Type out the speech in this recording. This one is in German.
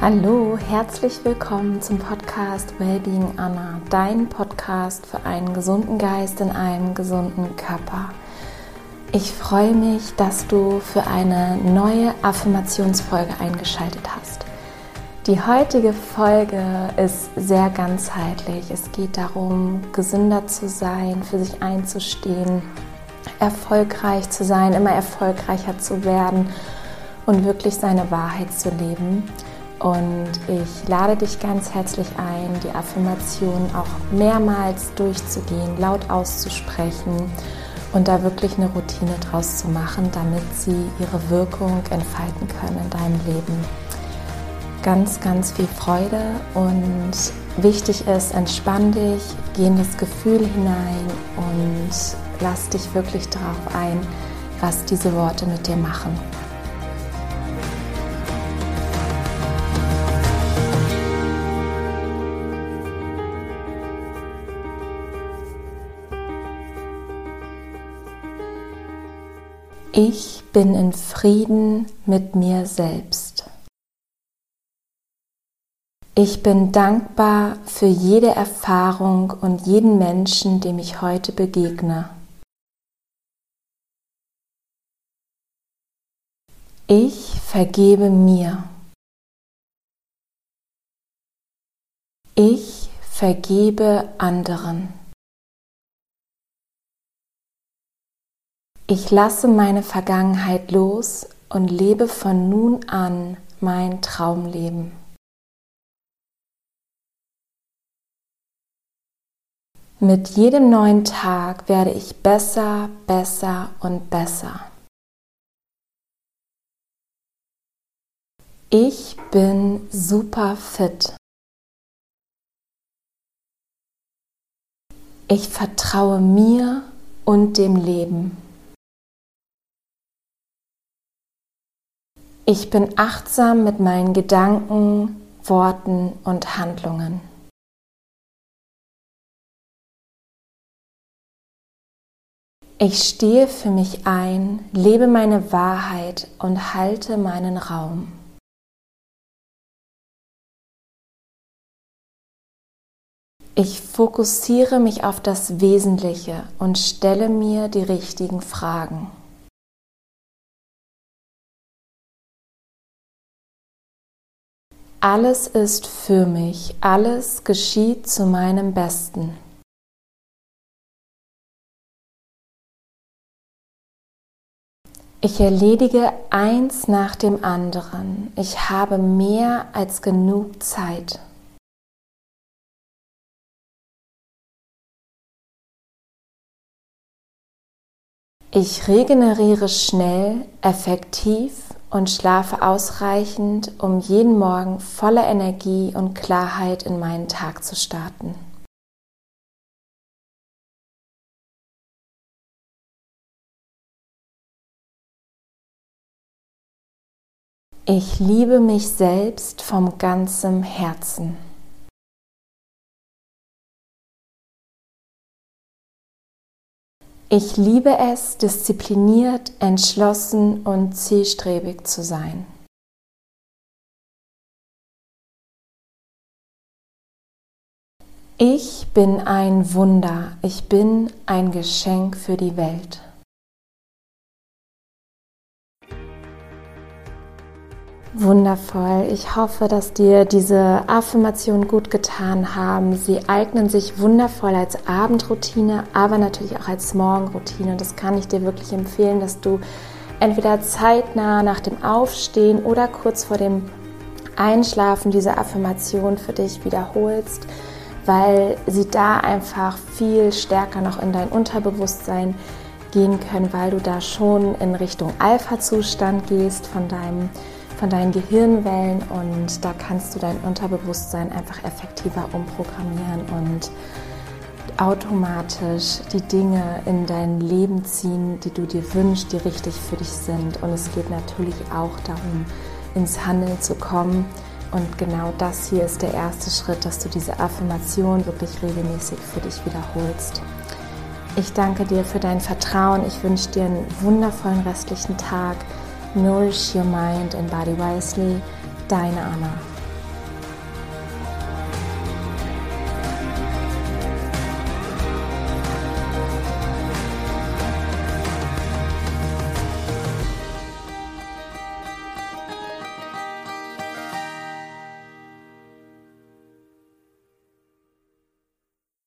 Hallo, herzlich willkommen zum Podcast Wellbeing Anna, dein Podcast für einen gesunden Geist in einem gesunden Körper. Ich freue mich, dass du für eine neue Affirmationsfolge eingeschaltet hast. Die heutige Folge ist sehr ganzheitlich. Es geht darum, gesünder zu sein, für sich einzustehen, erfolgreich zu sein, immer erfolgreicher zu werden und wirklich seine Wahrheit zu leben. Und ich lade dich ganz herzlich ein, die Affirmation auch mehrmals durchzugehen, laut auszusprechen und da wirklich eine Routine draus zu machen, damit sie ihre Wirkung entfalten können in deinem Leben. Ganz, ganz viel Freude und wichtig ist, entspann dich, geh in das Gefühl hinein und lass dich wirklich darauf ein, was diese Worte mit dir machen. Ich bin in Frieden mit mir selbst. Ich bin dankbar für jede Erfahrung und jeden Menschen, dem ich heute begegne. Ich vergebe mir. Ich vergebe anderen. Ich lasse meine Vergangenheit los und lebe von nun an mein Traumleben. Mit jedem neuen Tag werde ich besser, besser und besser. Ich bin super fit. Ich vertraue mir und dem Leben. Ich bin achtsam mit meinen Gedanken, Worten und Handlungen. Ich stehe für mich ein, lebe meine Wahrheit und halte meinen Raum. Ich fokussiere mich auf das Wesentliche und stelle mir die richtigen Fragen. Alles ist für mich, alles geschieht zu meinem Besten. Ich erledige eins nach dem anderen. Ich habe mehr als genug Zeit. Ich regeneriere schnell, effektiv und schlafe ausreichend, um jeden Morgen voller Energie und Klarheit in meinen Tag zu starten. Ich liebe mich selbst vom ganzem Herzen. Ich liebe es, diszipliniert, entschlossen und zielstrebig zu sein. Ich bin ein Wunder, ich bin ein Geschenk für die Welt. Wundervoll. Ich hoffe, dass dir diese Affirmationen gut getan haben. Sie eignen sich wundervoll als Abendroutine, aber natürlich auch als Morgenroutine. Und das kann ich dir wirklich empfehlen, dass du entweder zeitnah nach dem Aufstehen oder kurz vor dem Einschlafen diese Affirmation für dich wiederholst, weil sie da einfach viel stärker noch in dein Unterbewusstsein gehen können, weil du da schon in Richtung Alpha-Zustand gehst von deinem von deinen Gehirnwellen und da kannst du dein Unterbewusstsein einfach effektiver umprogrammieren und automatisch die Dinge in dein Leben ziehen, die du dir wünschst, die richtig für dich sind. Und es geht natürlich auch darum, ins Handeln zu kommen. Und genau das hier ist der erste Schritt, dass du diese Affirmation wirklich regelmäßig für dich wiederholst. Ich danke dir für dein Vertrauen. Ich wünsche dir einen wundervollen restlichen Tag. Nourish your mind and body wisely. Deine Anna.